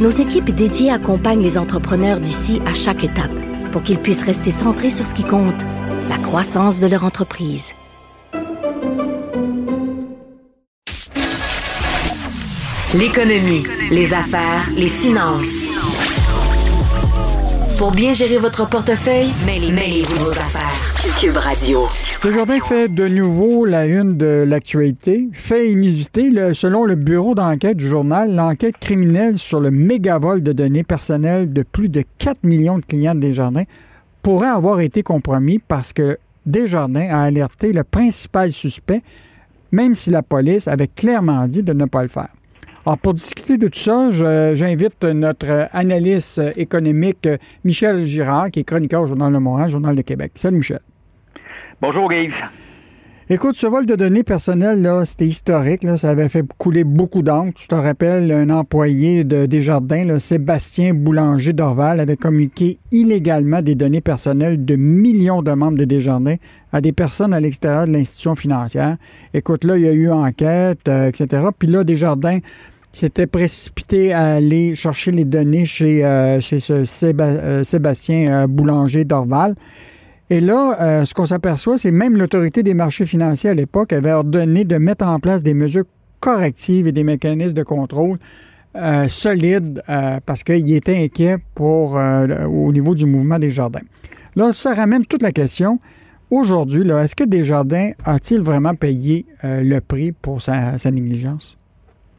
nos équipes dédiées accompagnent les entrepreneurs d'ici à chaque étape pour qu'ils puissent rester centrés sur ce qui compte, la croissance de leur entreprise. L'économie, les affaires, les finances. Pour bien gérer votre portefeuille, mêlez-vous vos affaires. Cube fait de nouveau la une de l'actualité. Fait inusité, selon le bureau d'enquête du journal, l'enquête criminelle sur le méga-vol de données personnelles de plus de 4 millions de clients de Desjardins pourrait avoir été compromis parce que Desjardins a alerté le principal suspect, même si la police avait clairement dit de ne pas le faire. Alors, pour discuter de tout ça, j'invite notre analyste économique Michel Girard, qui est chroniqueur au Journal de Montréal, Journal de Québec. Salut Michel. Bonjour Yves. Écoute, ce vol de données personnelles, là, c'était historique. Là, ça avait fait couler beaucoup d'encre. Tu te rappelles, un employé de Desjardins, Sébastien Boulanger d'Orval, avait communiqué illégalement des données personnelles de millions de membres de Desjardins à des personnes à l'extérieur de l'institution financière. Écoute, là, il y a eu enquête, euh, etc. Puis là, Desjardins s'était précipité à aller chercher les données chez, euh, chez ce euh, Sébastien Boulanger d'Orval. Et là, euh, ce qu'on s'aperçoit, c'est même l'autorité des marchés financiers à l'époque avait ordonné de mettre en place des mesures correctives et des mécanismes de contrôle euh, solides euh, parce qu'il était inquiet pour, au niveau du mouvement des jardins. Là, ça ramène toute la question. Aujourd'hui, est-ce que Desjardins a-t-il vraiment payé le prix pour sa, négligence?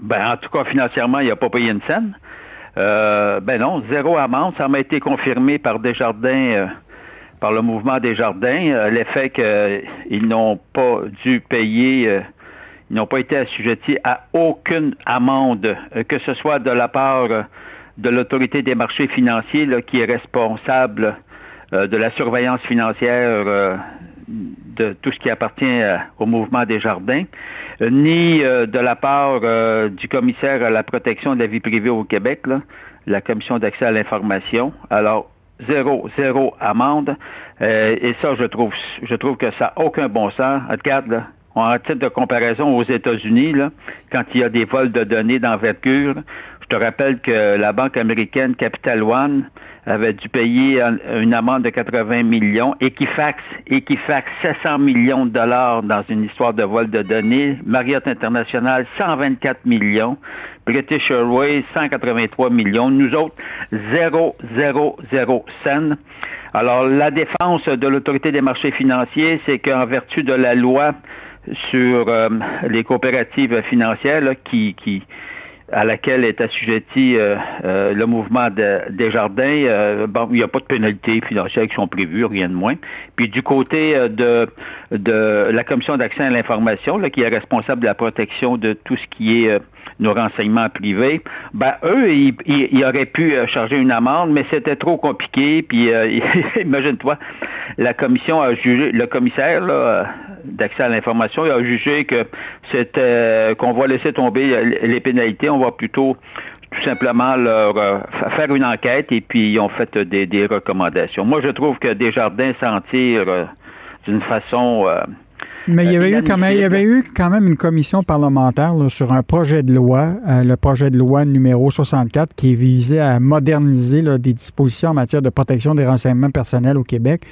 Ben, en tout cas, financièrement, il n'a pas payé une scène. Ben non, zéro amende. Ça m'a été confirmé par Desjardins, par le mouvement Desjardins, euh, l'effet qu'ils n'ont pas dû payer, euh, ils n'ont pas été assujettis à aucune amende, euh, que ce soit de la part euh, de l'autorité des marchés financiers là, qui est responsable euh, de la surveillance financière euh, de tout ce qui appartient euh, au mouvement des jardins, euh, ni euh, de la part euh, du commissaire à la protection de la vie privée au Québec, là, la commission d'accès à l'information. Alors, zéro, zéro amende. Euh, et ça, je trouve, je trouve que ça n'a aucun bon sens. Regarde, là, en titre de comparaison aux États-Unis, quand il y a des vols de données d'envergure, je te rappelle que la banque américaine Capital One avait dû payer un- une amende de 80 millions, Equifax, Equifax 700 millions de dollars dans une histoire de vol de données, Marriott International 124 millions, British Airways 183 millions, nous autres 0, 0, 0 cents. Alors la défense de l'autorité des marchés financiers, c'est qu'en vertu de la loi sur euh, les coopératives financières qui à laquelle est assujetti euh, euh, le mouvement de, des jardins, euh, bon, il n'y a pas de pénalités financières qui sont prévues, rien de moins. Puis du côté euh, de, de la commission d'accès à l'information, là, qui est responsable de la protection de tout ce qui est euh, nos renseignements privés, ben eux, ils, ils- auraient pu charger une amende, mais c'était trop compliqué. Puis imagine-toi, la commission a jugé, le commissaire là, d'accès à l'information, il a jugé que c'était qu'on va laisser tomber les pénalités, va plutôt tout simplement leur euh, fa- faire une enquête et puis ils ont fait euh, des, des recommandations. Moi, je trouve que Desjardins s'en tire euh, d'une façon euh, Mais il y, avait eu quand même, il y avait eu quand même une commission parlementaire là, sur un projet de loi, le projet de loi numéro 64, qui visait à moderniser là, des dispositions en matière de protection des renseignements personnels au Québec,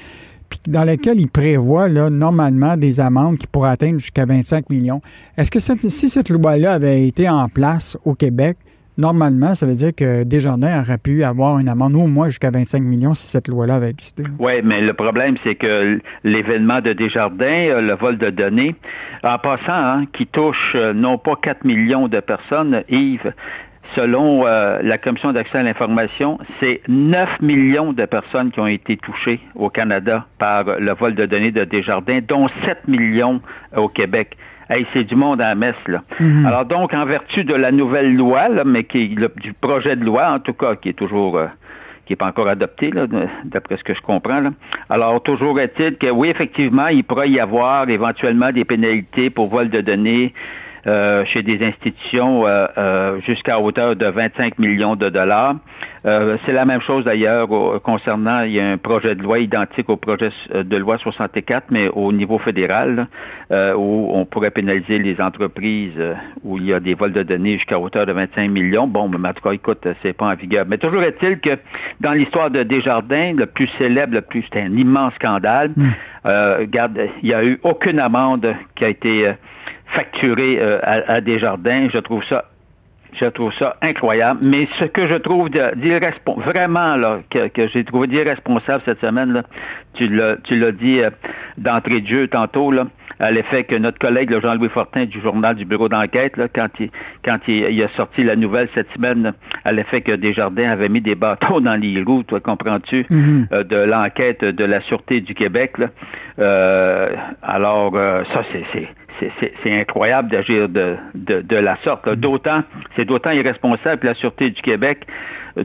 puis dans lequel il prévoit là, normalement des amendes qui pourraient atteindre jusqu'à 25 millions. Est-ce que si cette loi-là avait été en place au Québec, normalement, ça veut dire que Desjardins aurait pu avoir une amende au moins jusqu'à 25 millions si cette loi-là avait existé? Oui, mais le problème, c'est que l'événement de Desjardins, euh, le vol de données, en passant, hein, qui touche euh, non pas 4 millions de personnes, Yves, selon euh, la Commission d'accès à l'information, c'est 9 millions de personnes qui ont été touchées au Canada par le vol de données de Desjardins, dont 7 millions au Québec. Hey, c'est du monde à la messe, là. Alors donc, en vertu de la nouvelle loi, là, mais qui le- du projet de loi, en tout cas, qui est toujours euh, qui n'est pas encore adopté, d'après ce que je comprends. Là. Alors, toujours est-il que oui, effectivement, il pourrait y avoir éventuellement des pénalités pour vol de données euh, chez des institutions euh, euh, jusqu'à hauteur de 25 millions de dollars. Euh, c'est la même chose d'ailleurs concernant, il y a un projet de loi identique au projet euh, de loi 64, mais au niveau fédéral, là, euh, où on pourrait pénaliser les entreprises où il y a des vols de données jusqu'à hauteur de 25 millions. Bon, mais en tout cas, écoute, c'est pas en vigueur. Mais toujours est-il que dans l'histoire de Desjardins, le plus célèbre, le plus, c'était un immense scandale. Euh, regarde, il n'y a eu aucune amende qui a été facturée euh, à, à Desjardins. Je trouve ça je trouve ça incroyable. Mais ce que je trouve de- d'irrespon- vraiment là, que, que j'ai trouvé d'irresponsable cette semaine, là, tu l'as tu l'as dit euh, d'entrée de jeu tantôt, là, à l'effet que notre collègue le Jean-Louis Fortin du journal du bureau d'enquête, là, quand il quand il, il a sorti la nouvelle cette semaine, là, à l'effet que Desjardins avait mis des bâtons dans les roues, toi comprends-tu, euh, de l'enquête de la Sûreté du Québec. Là. Euh, alors, euh, ça, c'est- c'est incroyable d'agir de, la sorte. D'autant, c'est d'autant irresponsable que la Sûreté du Québec,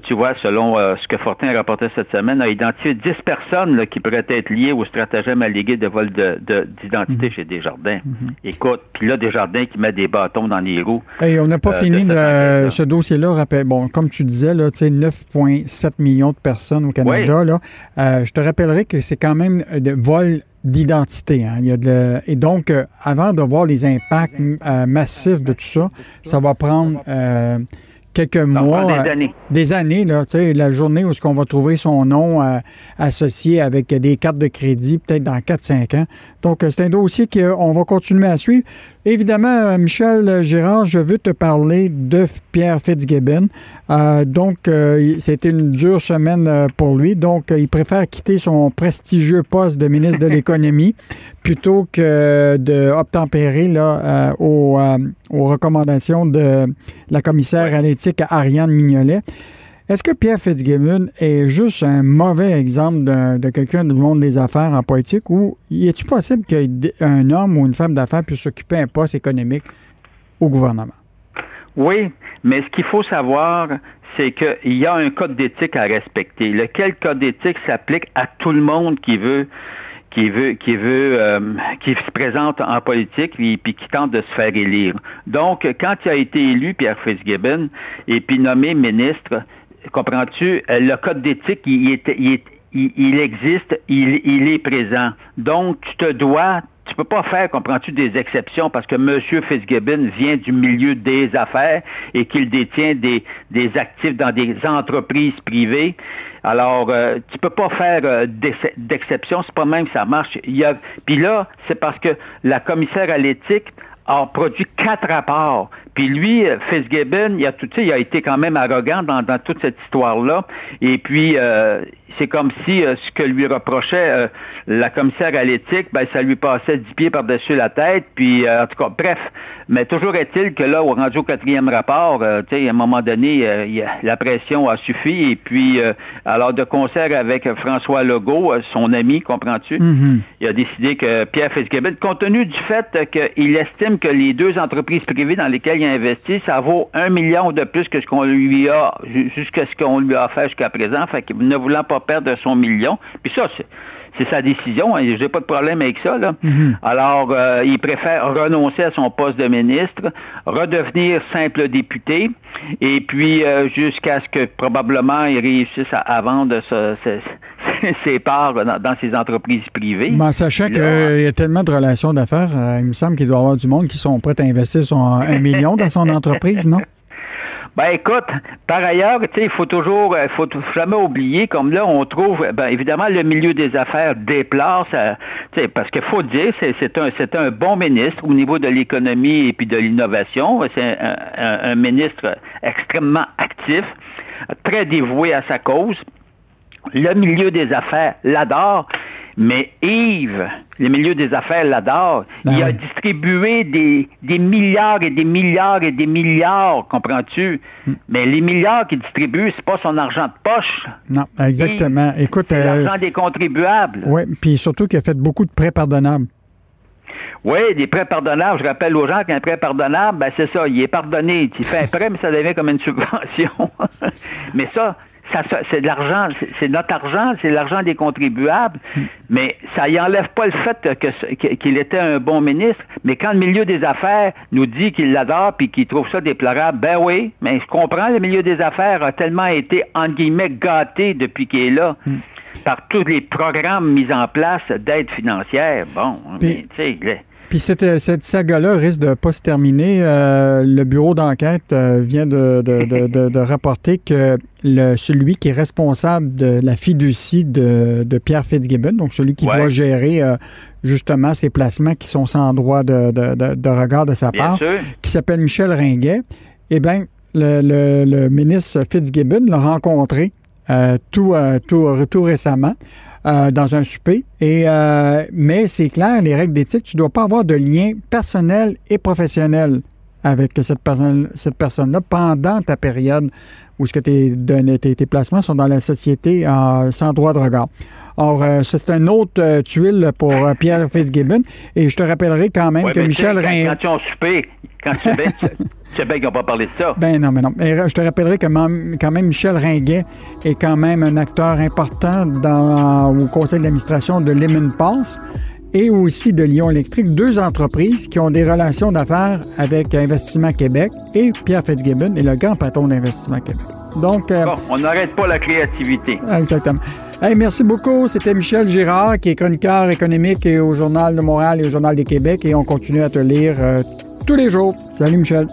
tu vois, selon euh, ce que Fortin rapportait cette semaine, a identifié 10 personnes là, qui pourraient être liées au stratagème allégué de vol de- de- d'identité chez Desjardins. Écoute, puis là, Desjardins qui met des bâtons dans les roues. Hey, on n'a pas Euh, fini de ce dossier-là. Bon, comme tu disais, là, tu sais, 9,7 millions de personnes au Canada. Là, Euh, je te rappellerai que c'est quand même de vol d'identité. hein. Il y a de le- et donc, euh, avant de voir les impacts euh, massifs de tout ça, ça va prendre euh, quelques mois. des euh, années. des années, là, tu sais, la journée où est-ce qu'on va trouver son nom euh, associé avec des cartes de crédit, peut-être dans 4-5 ans. Donc, euh, c'est un dossier qu'on va continuer à suivre. Évidemment, euh, Michel Gérard, je veux te parler de Pierre Fitzgibbon. Euh, donc, euh, c'était une dure semaine euh, pour lui. Donc, il préfère quitter son prestigieux poste de ministre de l'Économie plutôt que d'obtempérer là, aux, aux recommandations de la commissaire à l'éthique Ariane Mignolet. Est-ce que Pierre Fitzgibbon est juste un mauvais exemple de, de quelqu'un du monde des affaires en politique ou est-il possible qu'un homme ou une femme d'affaires puisse s'occuper d'un poste économique au gouvernement? Oui, mais ce qu'il faut savoir, c'est qu'il y a un code d'éthique à respecter. Lequel code d'éthique s'applique à tout le monde qui veut qui veut qui veut euh, qui se présente en politique puis, puis qui tente de se faire élire. Donc quand il a été élu Pierre Fitzgibbon et puis nommé ministre, comprends-tu, euh, le code d'éthique il, existe, il, est présent. Donc tu te dois tu peux pas faire, comprends-tu, des exceptions parce que M. Fitzgibbon vient du milieu des affaires et qu'il détient des, actifs dans des entreprises privées. Alors, euh, tu peux pas faire euh, d'ex- d'exception, c'est pas même ça marche. Puis là, c'est parce que la commissaire à l'éthique a produit quatre rapports. Puis lui, Fitzgibbon, il a tout, tu sais, il a été quand même arrogant dans, dans toute cette histoire-là. Et puis, euh, c'est comme si euh, ce que lui reprochait euh, la commissaire à l'éthique, ben, ça lui passait dix pieds par-dessus la tête. Puis, euh, en tout cas, bref. Mais toujours est-il que là, au rendu au quatrième rapport, tu sais, à un moment donné, la pression a suffi. Et puis, euh, alors, de concert avec François Legault, son ami, comprends-tu? Il a décidé que Pierre Fitzgibbon, compte tenu du fait qu'il estime que les deux entreprises privées dans lesquelles investi, ça vaut un million de plus que ce qu'on lui a, ju- jusqu'à ce qu'on lui a fait jusqu'à présent, fait que ne voulant pas perdre son million. Puis ça, c'est sa décision, hein, j'ai pas de problème avec ça. Là. Alors, euh, il préfère renoncer à son poste de ministre, redevenir simple député, et puis euh, jusqu'à ce que probablement il réussisse à, à vendre ce- ce- ses parts dans, dans ses entreprises privées. Mais en sachant qu'il y a tellement de relations d'affaires, euh, il me semble qu'il doit y avoir du monde qui sont prêts à investir son, un million dans son entreprise, non? Ben écoute, par ailleurs, tu sais, il faut toujours, il faut t- jamais oublier, comme là, on trouve, ben évidemment, le milieu des affaires déplace, euh, tu sais, parce qu'il faut dire, c'est un, bon ministre au niveau de l'économie et puis de l'innovation. C'est un ministre extrêmement actif, très dévoué à sa cause. Le milieu des affaires l'adore. Mais Yves, le milieu des affaires l'adore. Ben il a distribué des, des milliards et des milliards et des milliards, comprends-tu? Hmm. Mais les milliards qu'il distribue, c'est pas son argent de poche. Non, exactement. Écoute, C'est euh, l'argent des contribuables. oui, puis surtout qu'il a fait beaucoup de prêts pardonnables. Oui, des prêts pardonnables. Je rappelle aux gens qu'un prêt pardonnable, ben c'est ça, il est pardonné. Tu fais un prêt, mais ça devient comme une subvention. mais ça, c'est de l'argent, c'est notre argent, c'est l'argent des contribuables, mais ça y enlève pas le fait que, qu'il était un bon ministre. Mais quand le milieu des affaires nous dit qu'il l'adore puis qu'il trouve ça déplorable, ben oui, mais je comprends, le milieu des affaires a tellement été, entre guillemets, gâté depuis qu'il est là. par tous les programmes mis en place d'aide financière. Bon, mais, tu sais, puis cette, cette saga-là risque de ne pas se terminer. Euh, le bureau d'enquête euh, vient de, de, de, rapporter que le, celui qui est responsable de la fiducie de, Pierre Fitzgibbon, donc celui qui doit gérer euh, justement ces placements qui sont sans droit de, regard de sa part, qui s'appelle Michel Ringuet, eh bien, le, le, ministre Fitzgibbon l'a rencontré tout, tout, tout récemment. Euh, dans un souper. Et, euh, mais c'est clair, les règles d'éthique, tu ne dois pas avoir de lien personnel et professionnel avec cette personne cette personne-là pendant ta période où ce que tes, tes, tes, placements sont dans la société euh, sans droit de regard. Or, c'est un autre tuile pour Pierre Fitzgibbon. Et je te rappellerai quand même que Michel Rin... Quand, tu as soupé, quand tu sais bien qu'ils n'ont pas parlé de ça. Ben non, mais non. je te rappellerai que quand même Michel Ringuet est quand même un acteur important dans, au conseil d'administration de Lemon Pass et aussi de Lyon Électrique, deux entreprises qui ont des relations d'affaires avec Investissement Québec et Pierre Fitzgibbon est le grand patron d'Investissement Québec. Donc, euh, bon, on n'arrête pas la créativité. Exactement. Hey, merci beaucoup. C'était Michel Girard, qui est chroniqueur économique au Journal de Montréal et au Journal de Québec. Et on continue à te lire euh, tous les jours. Salut, Michel.